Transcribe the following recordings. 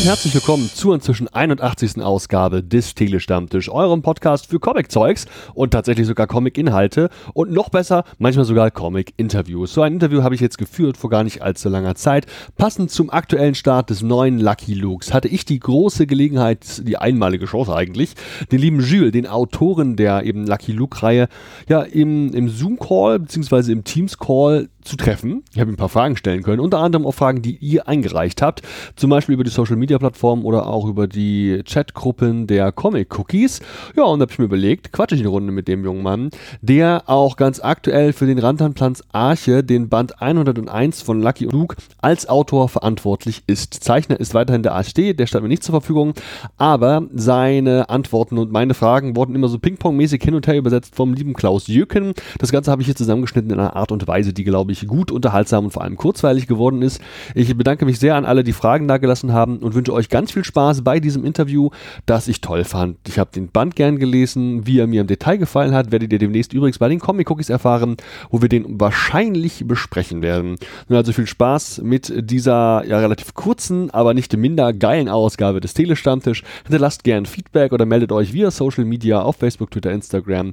und herzlich willkommen zur inzwischen 81. Ausgabe des Telestammtisch, eurem Podcast für Comic-Zeugs und tatsächlich sogar Comic-Inhalte und noch besser, manchmal sogar Comic-Interviews. So ein Interview habe ich jetzt geführt vor gar nicht allzu langer Zeit. Passend zum aktuellen Start des neuen Lucky Lukes hatte ich die große Gelegenheit, die einmalige Chance eigentlich, den lieben Jules, den Autoren der eben Lucky Luke-Reihe, ja im, im Zoom-Call bzw. im Teams-Call zu treffen. Ich habe ihm ein paar Fragen stellen können, unter anderem auch Fragen, die ihr eingereicht habt, zum Beispiel über die Social Media Plattformen oder auch über die Chatgruppen der Comic Cookies. Ja, und da habe ich mir überlegt, quatsche ich eine Runde mit dem jungen Mann, der auch ganz aktuell für den Rantanplans Arche, den Band 101 von Lucky Luke, als Autor verantwortlich ist. Zeichner ist weiterhin der ASD, der stand mir nicht zur Verfügung, aber seine Antworten und meine Fragen wurden immer so ping-pong-mäßig hin und her übersetzt vom lieben Klaus Jöken. Das Ganze habe ich hier zusammengeschnitten in einer Art und Weise, die, glaube ich, gut unterhaltsam und vor allem kurzweilig geworden ist. Ich bedanke mich sehr an alle, die Fragen da gelassen haben und wünsche euch ganz viel Spaß bei diesem Interview, das ich toll fand. Ich habe den Band gern gelesen, wie er mir im Detail gefallen hat, werdet ihr demnächst übrigens bei den Comic Cookies erfahren, wo wir den wahrscheinlich besprechen werden. Nun also viel Spaß mit dieser ja relativ kurzen, aber nicht minder geilen Ausgabe des Telestammtisch. Hinterlasst gern Feedback oder meldet euch via Social Media auf Facebook, Twitter, Instagram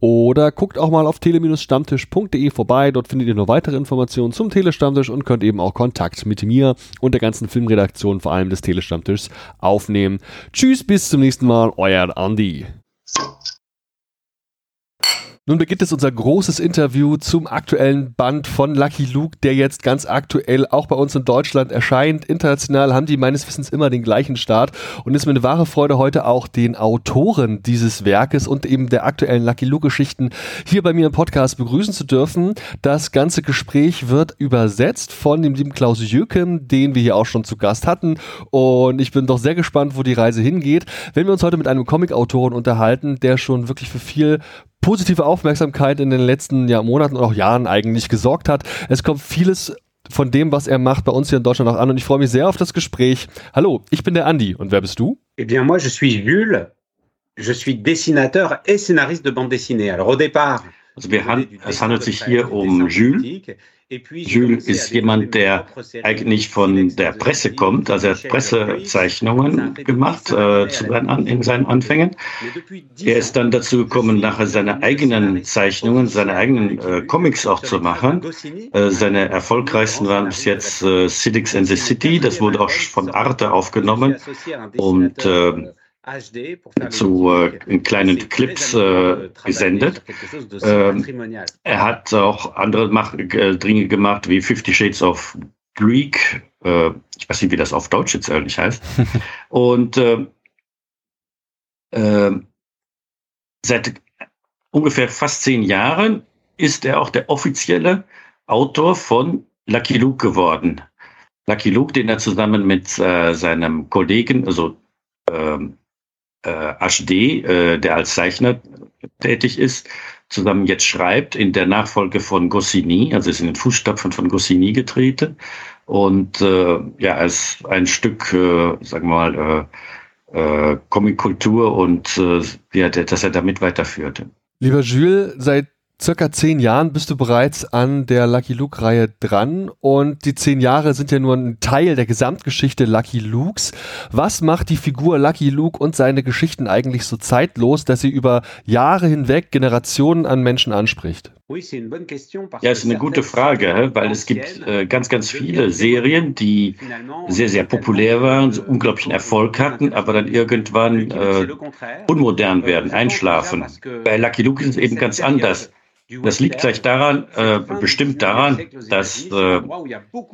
oder guckt auch mal auf tele-stammtisch.de vorbei. Dort findet ihr noch weitere Informationen zum Telestammtisch und könnt eben auch Kontakt mit mir und der ganzen Filmredaktion, vor allem des Telestammtischs, aufnehmen. Tschüss, bis zum nächsten Mal, euer Andi. Nun beginnt es unser großes Interview zum aktuellen Band von Lucky Luke, der jetzt ganz aktuell auch bei uns in Deutschland erscheint. International haben die meines Wissens immer den gleichen Start und es ist mir eine wahre Freude, heute auch den Autoren dieses Werkes und eben der aktuellen Lucky Luke-Geschichten hier bei mir im Podcast begrüßen zu dürfen. Das ganze Gespräch wird übersetzt von dem lieben Klaus Jökem, den wir hier auch schon zu Gast hatten und ich bin doch sehr gespannt, wo die Reise hingeht. Wenn wir uns heute mit einem Comic-Autoren unterhalten, der schon wirklich für viel positive Aufmerksamkeit in den letzten ja, Monaten und auch Jahren eigentlich gesorgt hat. Es kommt vieles von dem, was er macht, bei uns hier in Deutschland auch an und ich freue mich sehr auf das Gespräch. Hallo, ich bin der Andi und wer bist du? Eh bien, moi, je suis Jules. Je suis dessinateur et scénariste de bande dessinée. Alors, au départ, also wir, es handelt sich hier um Jules. Jules ist jemand, der eigentlich von der Presse kommt, also er hat Pressezeichnungen gemacht äh, seinen, in seinen Anfängen. Er ist dann dazu gekommen, nachher seine eigenen Zeichnungen, seine eigenen äh, Comics auch zu machen. Äh, seine erfolgreichsten waren bis jetzt äh, Cities in the City, das wurde auch von Arte aufgenommen. und äh, zu äh, kleinen Clips äh, gesendet. Ähm, er hat auch andere Mach äh, Dinge gemacht, wie Fifty Shades of Greek. Äh, ich weiß nicht, wie das auf Deutsch jetzt eigentlich heißt. Und ähm, ähm, seit ungefähr fast zehn Jahren ist er auch der offizielle Autor von Lucky Luke geworden. Lucky Luke, den er zusammen mit äh, seinem Kollegen, also ähm, äh, HD, äh, der als Zeichner tätig ist, zusammen jetzt schreibt, in der Nachfolge von Goscinny, also ist in den Fußstapfen von Goscinny getreten und äh, ja, als ein Stück, äh, sagen wir mal, äh, äh, Comic-Kultur und äh, ja, dass er damit weiterführte. Lieber Jules, seit circa zehn Jahren bist du bereits an der Lucky Luke-Reihe dran und die zehn Jahre sind ja nur ein Teil der Gesamtgeschichte Lucky Lukes. Was macht die Figur Lucky Luke und seine Geschichten eigentlich so zeitlos, dass sie über Jahre hinweg Generationen an Menschen anspricht? Ja, ist eine gute Frage, weil es gibt äh, ganz, ganz viele Serien, die sehr, sehr populär waren, so unglaublichen Erfolg hatten, aber dann irgendwann äh, unmodern werden, einschlafen. Bei Lucky Luke ist es eben ganz anders. Das liegt vielleicht daran, äh, bestimmt daran, dass äh,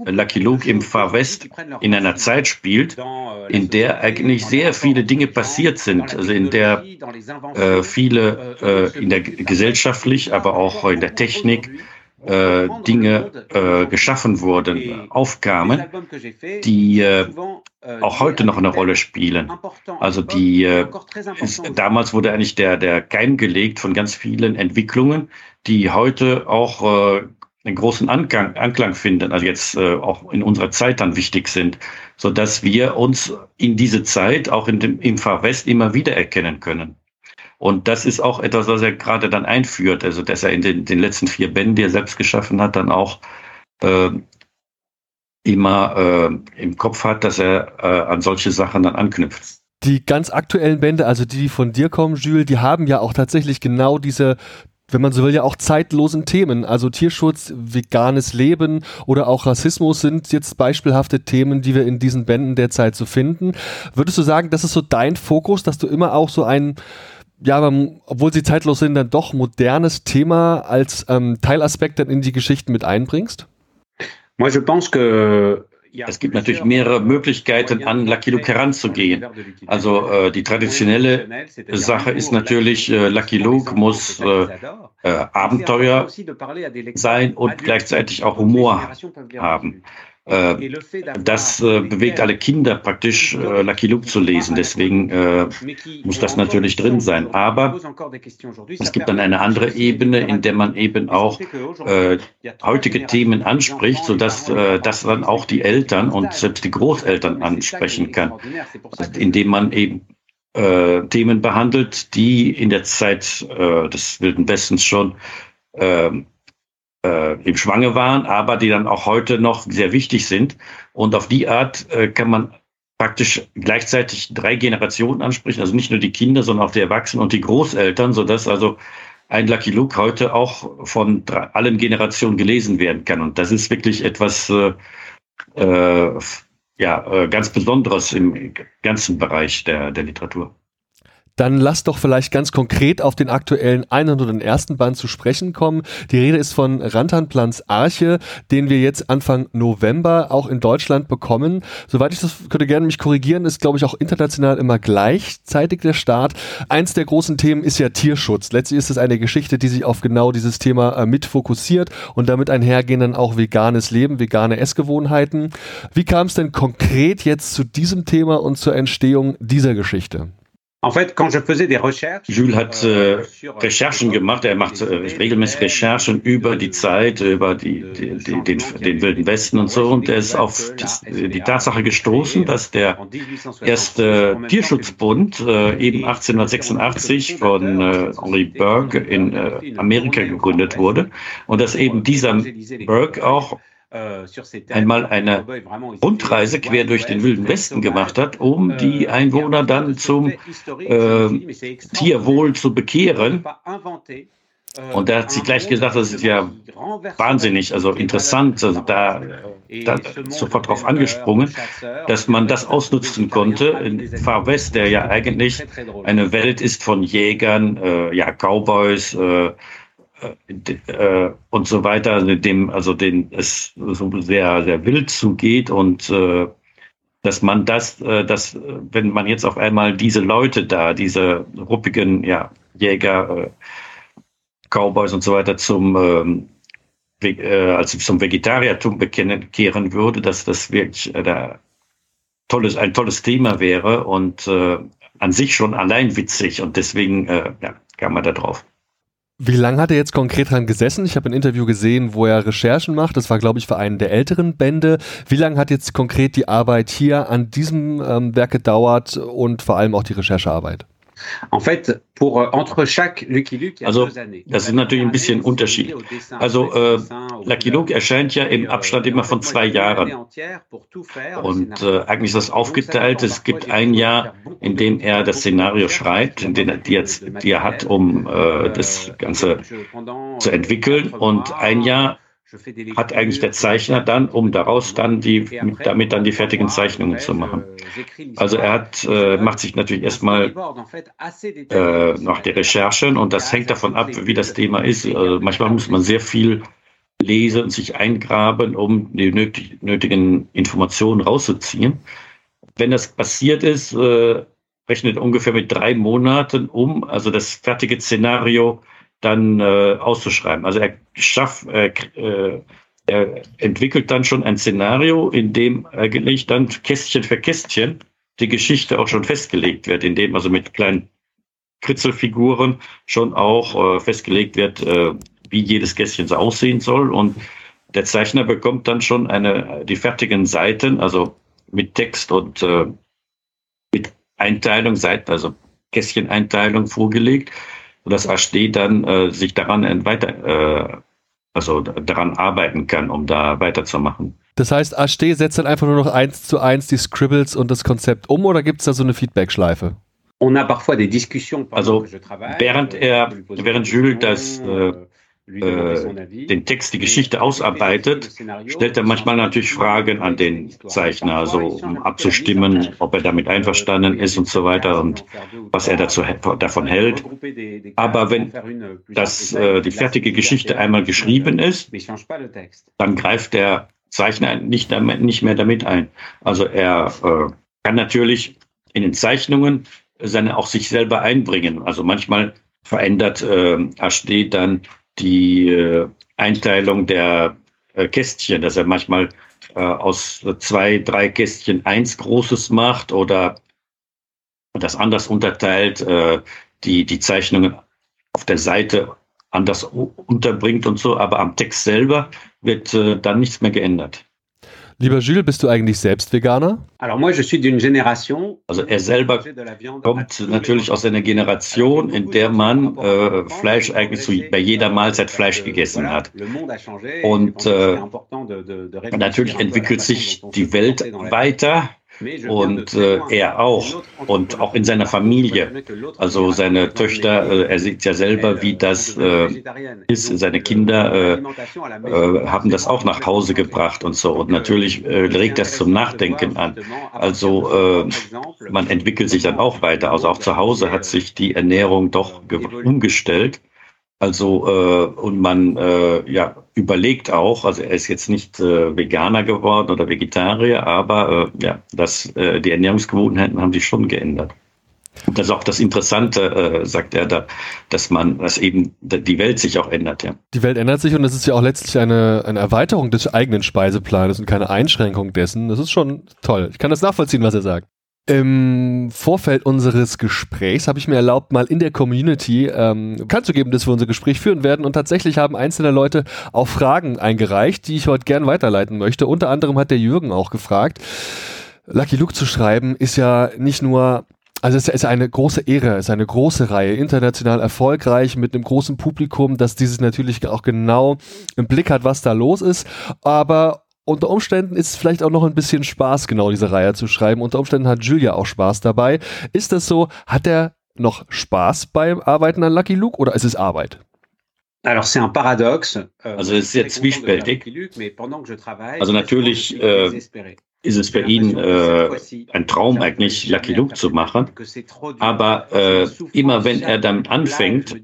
Lucky Luke im Far West in einer Zeit spielt, in der eigentlich sehr viele Dinge passiert sind, also in der äh, viele äh, in der gesellschaftlich, aber auch in der Technik äh, Dinge äh, geschaffen wurden, Aufgaben, die äh, auch heute noch eine Rolle spielen. Also die äh, ist, damals wurde eigentlich der der Keim gelegt von ganz vielen Entwicklungen, die heute auch äh, einen großen Anklang, Anklang finden, also jetzt äh, auch in unserer Zeit dann wichtig sind, so dass wir uns in diese Zeit auch in dem, im Far West immer wieder erkennen können. Und das ist auch etwas, was er gerade dann einführt, also dass er in den, den letzten vier Bänden, die er selbst geschaffen hat, dann auch äh, immer äh, im Kopf hat, dass er äh, an solche Sachen dann anknüpft. Die ganz aktuellen Bände, also die, die von dir kommen, Jules, die haben ja auch tatsächlich genau diese wenn man so will, ja auch zeitlosen Themen. Also Tierschutz, veganes Leben oder auch Rassismus sind jetzt beispielhafte Themen, die wir in diesen Bänden derzeit so finden. Würdest du sagen, das ist so dein Fokus, dass du immer auch so ein, ja, obwohl sie zeitlos sind, dann doch modernes Thema als ähm, Teilaspekt dann in die Geschichten mit einbringst? Moi, je pense que es gibt natürlich mehrere Möglichkeiten, an Lucky Luke heranzugehen. Also äh, die traditionelle Sache ist natürlich, äh, Lucky Luke muss äh, äh Abenteuer sein und gleichzeitig auch Humor haben. Äh, das äh, bewegt alle Kinder praktisch, äh, Lucky Luke zu lesen. Deswegen muss das natürlich drin sein. Aber es gibt dann eine andere Ebene, in der man eben auch heutige Themen anspricht, sodass das dann auch die Eltern und selbst die Großeltern ansprechen kann, indem man eben Themen behandelt, die in der Zeit des Wilden Westens schon äh, im Schwange waren, aber die dann auch heute noch sehr wichtig sind. Und auf die Art äh, kann man praktisch gleichzeitig drei Generationen ansprechen, also nicht nur die Kinder, sondern auch die Erwachsenen und die Großeltern, sodass also ein Lucky Luke heute auch von drei, allen Generationen gelesen werden kann. Und das ist wirklich etwas äh, äh, ja, äh, ganz Besonderes im ganzen Bereich der, der Literatur. Dann lass doch vielleicht ganz konkret auf den aktuellen 101. Band zu sprechen kommen. Die Rede ist von Rantanplans Arche, den wir jetzt Anfang November auch in Deutschland bekommen. Soweit ich das könnte gerne mich korrigieren, ist glaube ich auch international immer gleichzeitig der Start. Eins der großen Themen ist ja Tierschutz. Letztlich ist es eine Geschichte, die sich auf genau dieses Thema äh, mit fokussiert und damit einhergehen dann auch veganes Leben, vegane Essgewohnheiten. Wie kam es denn konkret jetzt zu diesem Thema und zur Entstehung dieser Geschichte? Jules hat äh, Recherchen gemacht, er macht äh, regelmäßig Recherchen über die Zeit, über die, die, die, den, den Wilden Westen und so. Und er ist auf die, die Tatsache gestoßen, dass der erste Tierschutzbund äh, eben 1886 von äh, Henry Burke in äh, Amerika gegründet wurde. Und dass eben dieser Burke auch äh, einmal eine Rundreise quer durch den Wilden Westen gemacht hat, um euh, die Einwohner dann zum äh, Tierwohl zu bekehren. Euh, Und er hat sich gleich gesagt, das ist ja wahnsinnig, also interessant, also da, da sofort drauf angesprungen, dass man das ausnutzen konnte. in Far West, der ja eigentlich eine Welt ist von Jägern, äh, ja, Cowboys, äh, äh, und so weiter, also dem, also den es so sehr, sehr wild zugeht und äh, dass man das, äh, dass, wenn man jetzt auf einmal diese Leute da, diese ruppigen ja, Jäger, äh, Cowboys und so weiter zum ähm, äh, also zum Vegetariertum bekennen, kehren würde, dass das wirklich äh, tolles, ein tolles Thema wäre und äh, an sich schon allein witzig und deswegen äh, ja, kam man da drauf. Wie lange hat er jetzt konkret dran gesessen? Ich habe ein Interview gesehen, wo er Recherchen macht. Das war, glaube ich, für einen der älteren Bände. Wie lange hat jetzt konkret die Arbeit hier an diesem ähm, Werk gedauert und vor allem auch die Recherchearbeit? En fait, pour euh, entre chaque Lucky Luke, il y a also, deux années. Das ist natürlich ein bisschen Unterschied. Also äh, Lucky Luke erscheint ja im euh, Abstand immer von zwei Jahren. Und äh, eigentlich ist das aufgeteilt. Es gibt ein Jahr, in dem er das Szenario schreibt, in dem er, die, jetzt, die er hat, um äh, das Ganze zu entwickeln. Und ein Jahr hat eigentlich der Zeichner dann, um daraus dann die, damit dann die fertigen Zeichnungen zu machen. Also er hat, äh, macht sich natürlich erstmal äh, nach der Recherchen und das hängt davon ab, wie das Thema ist. Also manchmal muss man sehr viel lesen und sich eingraben, um die nötig, nötigen Informationen rauszuziehen. Wenn das passiert ist, äh, rechnet ungefähr mit drei Monaten um, also das fertige Szenario dann äh, auszuschreiben. Also er schafft, äh, äh, er entwickelt dann schon ein Szenario, in dem eigentlich dann Kästchen für Kästchen die Geschichte auch schon festgelegt wird, in dem also mit kleinen Kritzelfiguren schon auch äh, festgelegt wird, äh, wie jedes Kästchen so aussehen soll. Und der Zeichner bekommt dann schon eine, die fertigen Seiten, also mit Text und äh, mit Einteilung, Seiten, also Kästcheneinteilung vorgelegt sodass ASD dann äh, sich daran weiter, äh, also daran arbeiten kann, um da weiterzumachen. Das heißt, Ashté setzt dann einfach nur noch eins zu eins die Scribbles und das Konzept um oder gibt es da so eine Feedback-Schleife? Also während er, während Jules das äh, äh, den Text, die Geschichte ausarbeitet, stellt er manchmal natürlich Fragen an den Zeichner, so um abzustimmen, ob er damit einverstanden ist und so weiter und was er dazu, davon hält. Aber wenn das, äh, die fertige Geschichte einmal geschrieben ist, dann greift der Zeichner nicht, damit, nicht mehr damit ein. Also er äh, kann natürlich in den Zeichnungen seine auch sich selber einbringen. Also manchmal verändert äh, HD dann die äh, Einteilung der äh, Kästchen, dass er manchmal äh, aus zwei, drei Kästchen eins großes macht oder das anders unterteilt, die, die Zeichnungen auf der Seite anders unterbringt und so, aber am Text selber wird dann nichts mehr geändert. Lieber Jules, bist du eigentlich selbst Veganer? Also er selber kommt natürlich aus einer Generation, in der man äh, Fleisch eigentlich so bei jeder Mahlzeit Fleisch gegessen hat. Und äh, natürlich entwickelt sich die Welt weiter und äh, er auch und auch in seiner Familie. Also seine Töchter, äh, er sieht ja selber, wie das äh, ist. Seine Kinder äh, äh, haben das auch nach Hause gebracht und so. Und natürlich äh, regt das zum Nachdenken an. Also äh, man entwickelt sich dann auch weiter. Also auch zu Hause hat sich die Ernährung doch umgestellt. Also äh, und man äh, ja überlegt auch, also er ist jetzt nicht äh, Veganer geworden oder Vegetarier, aber äh, ja, das, äh, die Ernährungsgewohnheiten haben sich schon geändert. Und das ist auch das Interessante, äh, sagt er da, dass man, dass eben die Welt sich auch ändert, ja. Die Welt ändert sich und es ist ja auch letztlich eine, eine Erweiterung des eigenen Speiseplanes und keine Einschränkung dessen. Das ist schon toll. Ich kann das nachvollziehen, was er sagt. Im Vorfeld unseres Gesprächs habe ich mir erlaubt, mal in der Community ähm, bekannt zu geben, dass wir unser Gespräch führen werden. Und tatsächlich haben einzelne Leute auch Fragen eingereicht, die ich heute gern weiterleiten möchte. Unter anderem hat der Jürgen auch gefragt. Lucky Luke zu schreiben ist ja nicht nur also es ist eine große Ehre, es ist eine große Reihe, international erfolgreich mit einem großen Publikum, das dieses natürlich auch genau im Blick hat, was da los ist. Aber unter Umständen ist es vielleicht auch noch ein bisschen Spaß, genau diese Reihe zu schreiben. Unter Umständen hat Julia auch Spaß dabei. Ist das so? Hat er noch Spaß beim Arbeiten an Lucky Luke oder ist es Arbeit? Alors c'est un paradoxe. Also es ist sehr zwiespältig. Also natürlich äh, ist es für ihn äh, ein Traum eigentlich, Lucky Luke zu machen. Aber äh, immer wenn er damit anfängt,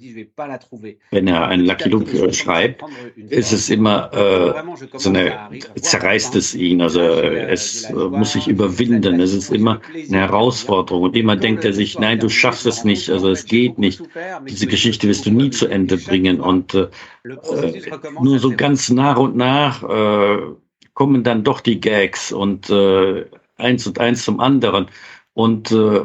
wenn er einen Lucky Luke äh, schreibt, ist es immer äh, so eine, zerreißt es ihn. Also es äh, muss sich überwinden. Es ist immer eine Herausforderung. Und immer denkt er sich, nein, du schaffst es nicht. Also es geht nicht. Diese Geschichte wirst du nie zu Ende bringen. Und äh, nur so ganz nach und nach äh, kommen dann doch die Gags und äh, eins und eins zum anderen. Und äh,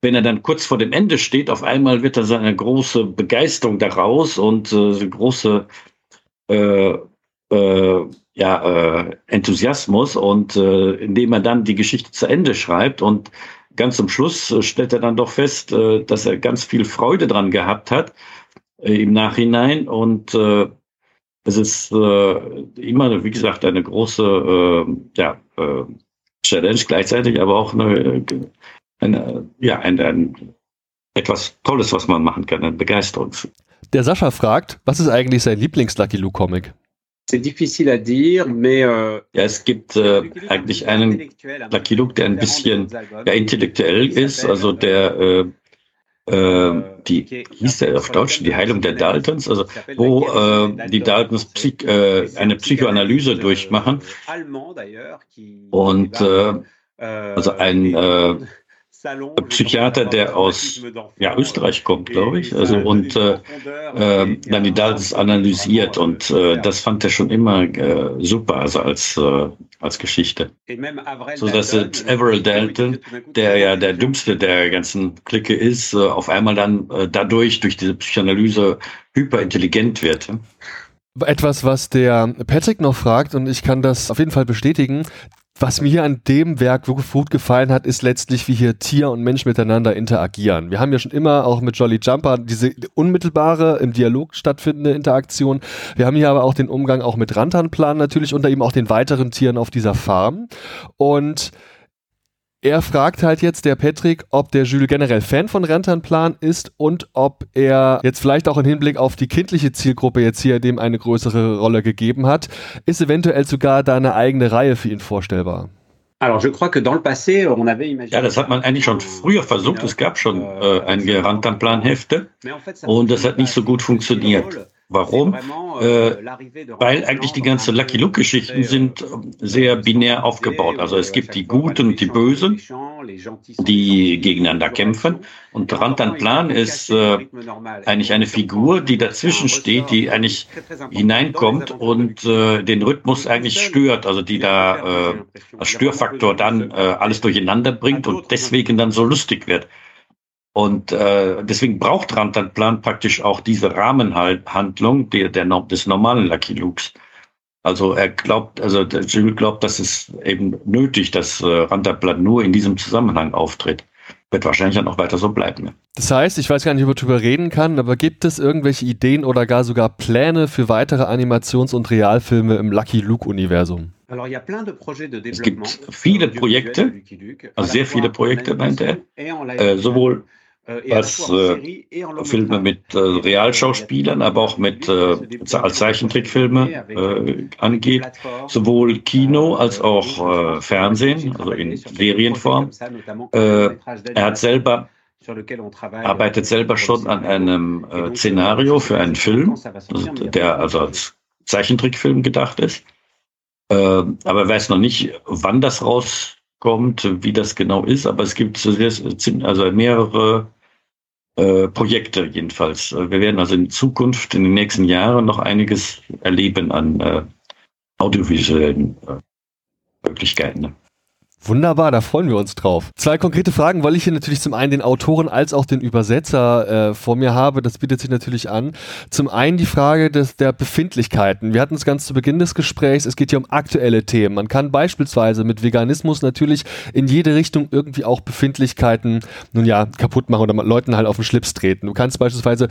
wenn er dann kurz vor dem Ende steht, auf einmal wird da seine große Begeisterung daraus und äh, große äh, äh, ja, äh, Enthusiasmus und äh, indem er dann die Geschichte zu Ende schreibt und ganz zum Schluss äh, stellt er dann doch fest, dass er ganz viel Freude dran gehabt hat im Nachhinein und es ist äh, immer, wie gesagt, eine große äh, ja, äh, Challenge gleichzeitig, aber auch eine, eine ja, ein, ein, etwas Tolles, was man machen kann, eine Begeisterung. Der Sascha fragt, was ist eigentlich sein Lieblings-Lucky Luke-Comic? C'est difficile à dire, mais euh, ja, es gibt äh, eigentlich einen Lucky Luke, der ein bisschen ja, intellektuell ist, also der äh, äh, die hieß der auf Deutsch die Heilung der Daltons, also wo äh, die Daltons Psych, äh, eine Psychoanalyse durchmachen. Und äh, also ein äh, Psychiater, der aus ja, Österreich kommt, glaube ich, also und äh, äh, dann die Daltons analysiert und äh, das fand er schon immer äh, super, also als äh, als Geschichte. So dass Everett Dalton, der ja der dümmste der ganzen Clique ist, äh, auf einmal dann äh, dadurch durch diese Psychoanalyse hyperintelligent wird. Etwas, was der Patrick noch fragt, und ich kann das auf jeden Fall bestätigen, was mir hier an dem Werk wirklich gut gefallen hat, ist letztlich, wie hier Tier und Mensch miteinander interagieren. Wir haben ja schon immer auch mit Jolly Jumper diese unmittelbare, im Dialog stattfindende Interaktion. Wir haben hier aber auch den Umgang auch mit Rantanplan natürlich unter eben auch den weiteren Tieren auf dieser Farm. Und er fragt halt jetzt der Patrick, ob der Jules generell Fan von Rentanplan ist und ob er jetzt vielleicht auch im Hinblick auf die kindliche Zielgruppe jetzt hier dem eine größere Rolle gegeben hat. Ist eventuell sogar da eine eigene Reihe für ihn vorstellbar? Ja, das hat man eigentlich schon früher versucht. Es gab schon äh, einige Rantanplan-Hefte und das hat nicht so gut funktioniert. Warum? Äh, euh, weil eigentlich die ganzen Lucky Luke-Geschichten sind sehr binär aufgebaut. Also es gibt die Guten und die Bösen, die gegeneinander kämpfen. Und Rantan Plan ist äh, eigentlich eine Figur, die dazwischen steht, die eigentlich hineinkommt und äh, den Rhythmus eigentlich stört. Also die da äh, als Störfaktor dann äh, alles durcheinander bringt und deswegen dann so lustig wird. Und äh, deswegen braucht Rantanplan praktisch auch diese Rahmenhandlung der, der, des normalen Lucky Lukes. Also er glaubt, also der Jules glaubt, dass es eben nötig, dass äh, Rantanplan nur in diesem Zusammenhang auftritt. Wird wahrscheinlich dann auch weiter so bleiben. Das heißt, ich weiß gar nicht, ob man darüber reden kann, aber gibt es irgendwelche Ideen oder gar sogar Pläne für weitere Animations- und Realfilme im Lucky Luke-Universum? Es gibt viele Projekte, also sehr viele Projekte, meint er, äh, sowohl was äh, Filme mit äh, Realschauspielern, aber auch mit äh, als Zeichentrickfilme äh, angeht, sowohl Kino als auch äh, Fernsehen, also in Serienform. Äh, er hat selber arbeitet selber schon an einem äh, Szenario für einen Film, der also als Zeichentrickfilm gedacht ist. Äh, aber er weiß noch nicht, wann das rauskommt, wie das genau ist, aber es gibt also mehrere äh, Projekte jedenfalls. Wir werden also in Zukunft, in den nächsten Jahren noch einiges erleben an äh, audiovisuellen äh, Möglichkeiten. Wunderbar, da freuen wir uns drauf. Zwei konkrete Fragen, weil ich hier natürlich zum einen den Autoren als auch den Übersetzer äh, vor mir habe. Das bietet sich natürlich an. Zum einen die Frage des, der Befindlichkeiten. Wir hatten es ganz zu Beginn des Gesprächs. Es geht hier um aktuelle Themen. Man kann beispielsweise mit Veganismus natürlich in jede Richtung irgendwie auch Befindlichkeiten, nun ja, kaputt machen oder Leuten halt auf den Schlips treten. Du kannst beispielsweise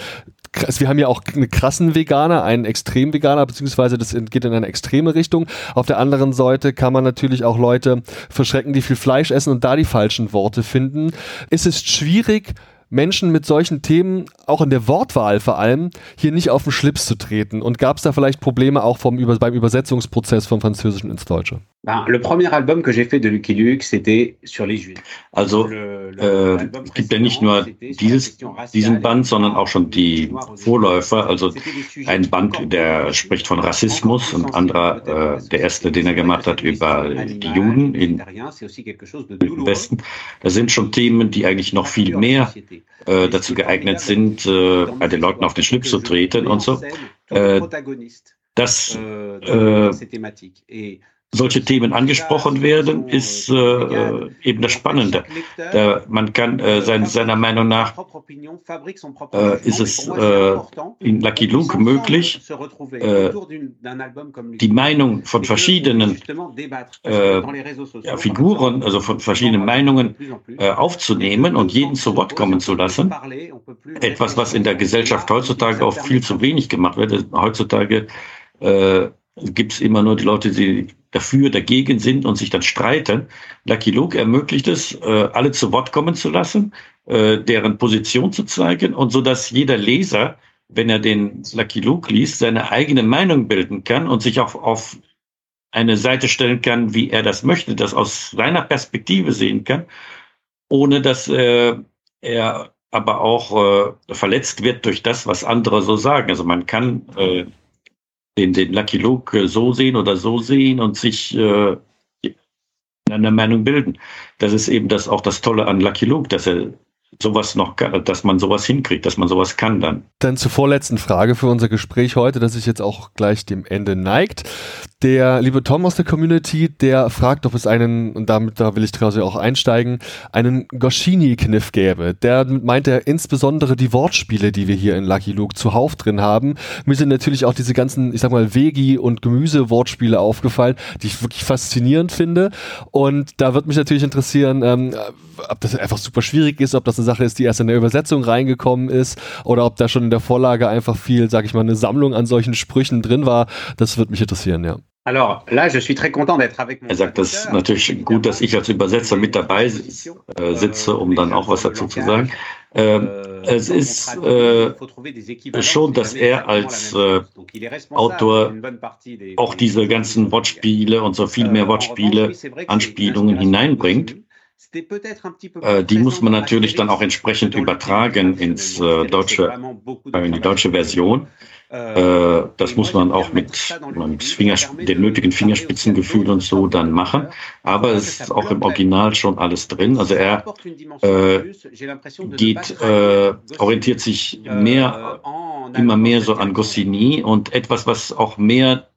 wir haben ja auch einen krassen Veganer, einen extrem Veganer, beziehungsweise das geht in eine extreme Richtung. Auf der anderen Seite kann man natürlich auch Leute verschrecken, die viel Fleisch essen und da die falschen Worte finden. Es ist schwierig, Menschen mit solchen Themen, auch in der Wortwahl vor allem, hier nicht auf den Schlips zu treten? Und gab es da vielleicht Probleme auch vom, beim Übersetzungsprozess vom Französischen ins Deutsche? Le premier album que j'ai fait de Lucky Luke, c'était sur les Juifs. Also äh, es gibt ja nicht nur dieses, diesen Band, sondern auch schon die Vorläufer. Also ein Band, der spricht von Rassismus und anderer, äh, der erste, den er gemacht hat über die Juden in, im Westen. Das sind schon Themen, die eigentlich noch viel mehr äh, dazu geeignet sind, äh, den Leuten auf den Schlips zu treten und so. Äh, das äh, solche Themen angesprochen werden, ist äh, eben das Spannende. Da, man kann äh, sein, seiner Meinung nach äh, ist es äh, in Lucky Luke möglich, äh, die Meinung von verschiedenen äh, ja, Figuren, also von verschiedenen Meinungen äh, aufzunehmen und jeden zu Wort kommen zu lassen. Etwas, was in der Gesellschaft heutzutage auch viel zu wenig gemacht wird. Heutzutage äh, gibt es immer nur die Leute, die dafür, dagegen sind und sich dann streiten. Lucky Luke ermöglicht es, äh, alle zu Wort kommen zu lassen, äh, deren Position zu zeigen und so, dass jeder Leser, wenn er den Lucky Luke liest, seine eigene Meinung bilden kann und sich auch auf eine Seite stellen kann, wie er das möchte, das aus seiner Perspektive sehen kann, ohne dass äh, er aber auch äh, verletzt wird durch das, was andere so sagen. Also man kann äh, den, den Lucky Luke so sehen oder so sehen und sich äh, eine Meinung bilden. Das ist eben das auch das Tolle an Lucky Luke, dass er sowas noch, dass man sowas hinkriegt, dass man sowas kann dann. Dann zur vorletzten Frage für unser Gespräch heute, das sich jetzt auch gleich dem Ende neigt. Der liebe Tom aus der Community, der fragt, ob es einen, und damit da will ich quasi auch einsteigen, einen Goschini-Kniff gäbe. Der meint er insbesondere die Wortspiele, die wir hier in Lucky Luke zuhauf drin haben. Mir sind natürlich auch diese ganzen, ich sag mal, Vegi- und Gemüse-Wortspiele aufgefallen, die ich wirklich faszinierend finde. Und da wird mich natürlich interessieren, ähm, ob das einfach super schwierig ist, ob das eine Sache ist, die erst in der Übersetzung reingekommen ist, oder ob da schon in der Vorlage einfach viel, sag ich mal, eine Sammlung an solchen Sprüchen drin war. Das wird mich interessieren, ja. Alors là, je suis très content d'être avec mon Er sagt, das ist natürlich gut, dass ich als Übersetzer mit dabei äh, sitze, um dann auch was dazu zu sagen. Ähm, es ist äh, schon, dass er als äh, Autor auch diese ganzen Wortspiele und so viel mehr Wortspiele, Anspielungen hineinbringt. Äh, die muss man natürlich dann auch entsprechend übertragen ins äh, deutsche, äh, in die deutsche Version. Das muss man auch mit, mit Fingers, dem nötigen Fingerspitzengefühl und so dann machen. Aber es ist auch im Original schon alles drin. Also er äh, geht, äh, orientiert sich mehr, immer mehr so an Goscinny und etwas, was auch mehr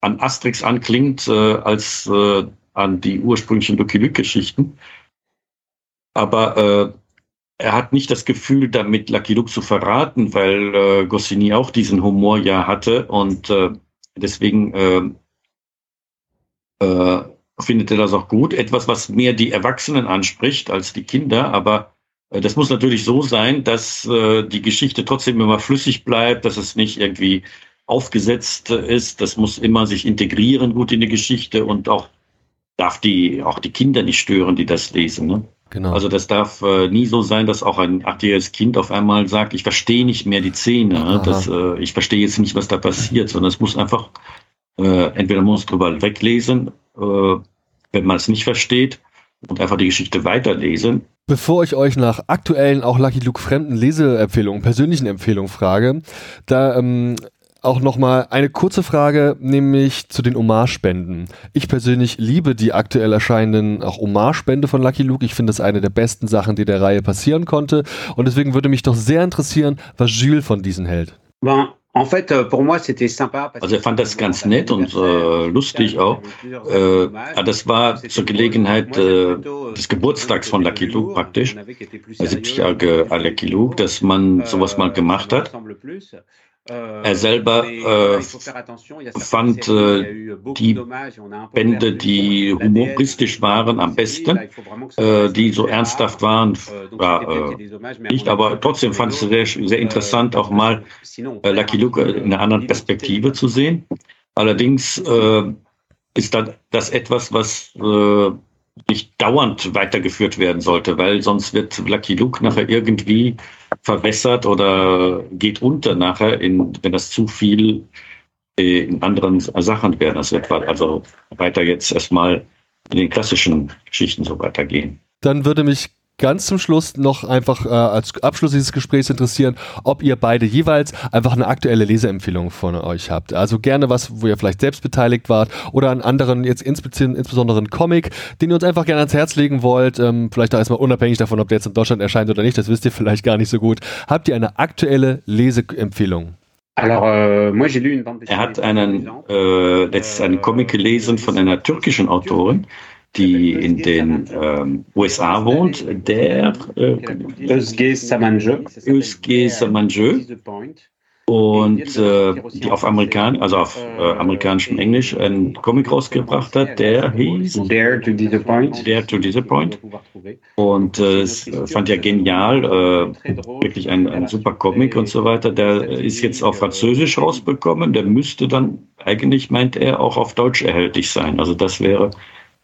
an Asterix anklingt, äh, als an die ursprünglichen Lucky Luke-Geschichten. Aber äh, er hat nicht das Gefühl, damit Lucky Luke zu verraten, weil äh, Goscinny auch diesen Humor ja hatte und äh, deswegen äh, äh, findet er das auch gut. Etwas, was mehr die Erwachsenen anspricht als die Kinder, aber äh, das muss natürlich so sein, dass die Geschichte trotzdem immer flüssig bleibt, dass es nicht irgendwie aufgesetzt ist. Das muss immer sich integrieren gut in die Geschichte und auch darf die auch die Kinder nicht stören, die das lesen. Ne? Genau. Also das darf äh, nie so sein, dass auch ein achtjähriges Kind auf einmal sagt, ich verstehe nicht mehr die Szene, das, äh, ich verstehe jetzt nicht, was da passiert, sondern es muss einfach, äh, entweder muss man drüber weglesen, äh, wenn man es nicht versteht, und einfach die Geschichte weiterlesen. Bevor ich euch nach aktuellen, auch Lucky Luke fremden Leseempfehlungen, persönlichen Empfehlungen frage, da ähm, auch nochmal eine kurze Frage, nämlich zu den Hommagespenden. Ich persönlich liebe die aktuell erscheinenden auch Hommagespende von Lucky Luke. Ich finde das eine der besten Sachen, die der Reihe passieren konnte. Und deswegen würde mich doch sehr interessieren, was Jules von diesen hält. Euh, also er fand das ganz nett und äh, lustig auch. Äh, das war zur Gelegenheit äh, des Geburtstags von Lucky Luke praktisch, 70-jährige Lucky Luke, dass man sowas mal gemacht hat. Er selber äh, fand äh, die Bände, die humoristisch waren, am besten, äh, die so ernsthaft waren, ja, äh, nicht, aber trotzdem fand es sehr, sehr interessant, auch mal äh, Lucky Luke in einer anderen Perspektive zu sehen. Allerdings äh, ist das etwas, was nicht dauernd weitergeführt werden sollte, weil sonst wird Lucky Luke nachher irgendwie verwässert oder geht unter nachher, in, wenn das zu viel äh, in anderen Sachen wäre. Das wird also weiter jetzt erstmal in den klassischen Geschichten so weitergehen. Dann würde mich ganz zum Schluss noch einfach äh, als Abschluss dieses Gesprächs interessieren, ob ihr beide jeweils einfach eine aktuelle Leseempfehlung von euch habt. Also gerne was, wo ihr vielleicht selbst beteiligt wart oder einen anderen, jetzt insbesondere einen Comic, den ihr uns einfach gerne ans Herz legen wollt. Ähm, vielleicht auch erstmal unabhängig davon, ob der jetzt in Deutschland erscheint oder nicht, das wisst ihr vielleicht gar nicht so gut. Habt ihr eine aktuelle Leseempfehlung? Euh, er hat einen, äh, letztens einen Comic gelesen von einer türkischen Autorin, die in den ähm, USA wohnt, der äh, Özge Samanjö. Özge Samanjö und äh, die auf Amerikan also auf äh, amerikanischem Englisch einen Comic rausgebracht hat, der hieß Dare to Disappoint. Dare to Disappoint. Und äh, es fand ja genial, äh, wirklich ein, ein super Comic und so weiter. Der ist jetzt auf Französisch rausbekommen. Der müsste dann eigentlich, meint er, auch auf Deutsch erhältlich sein. Also das wäre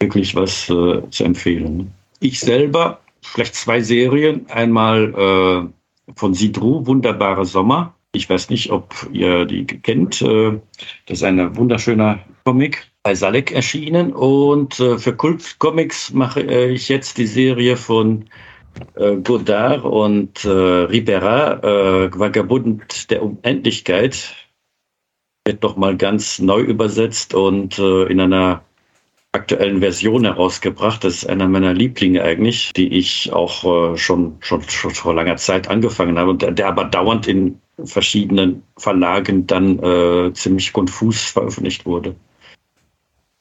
wirklich was äh, zu empfehlen. Ich selber, vielleicht zwei Serien. Einmal äh, von Sidru, Wunderbare Sommer. Ich weiß nicht, ob ihr die kennt. Äh, das ist ein wunderschöner Comic bei Salek erschienen. Und äh, für Kult Comics mache ich jetzt die Serie von äh, Godard und Ribera, Vagabund der Unendlichkeit. Wird nochmal ganz neu übersetzt und in einer aktuellen Version herausgebracht. Das ist einer meiner Lieblinge eigentlich, die ich auch äh, schon, schon, schon vor langer Zeit angefangen habe und der, der aber dauernd in verschiedenen Verlagen dann äh, ziemlich konfus veröffentlicht wurde.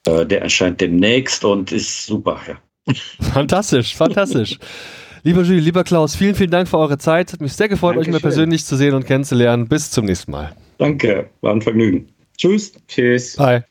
Äh, der erscheint demnächst und ist super, ja. Fantastisch, fantastisch. Lieber Jules, lieber Klaus, vielen, vielen Dank für eure Zeit. Hat mich sehr gefreut, Dankeschön. euch mal persönlich zu sehen und kennenzulernen. Bis zum nächsten Mal. Danke, war ein Vergnügen. Tschüss. Tschüss. Bye.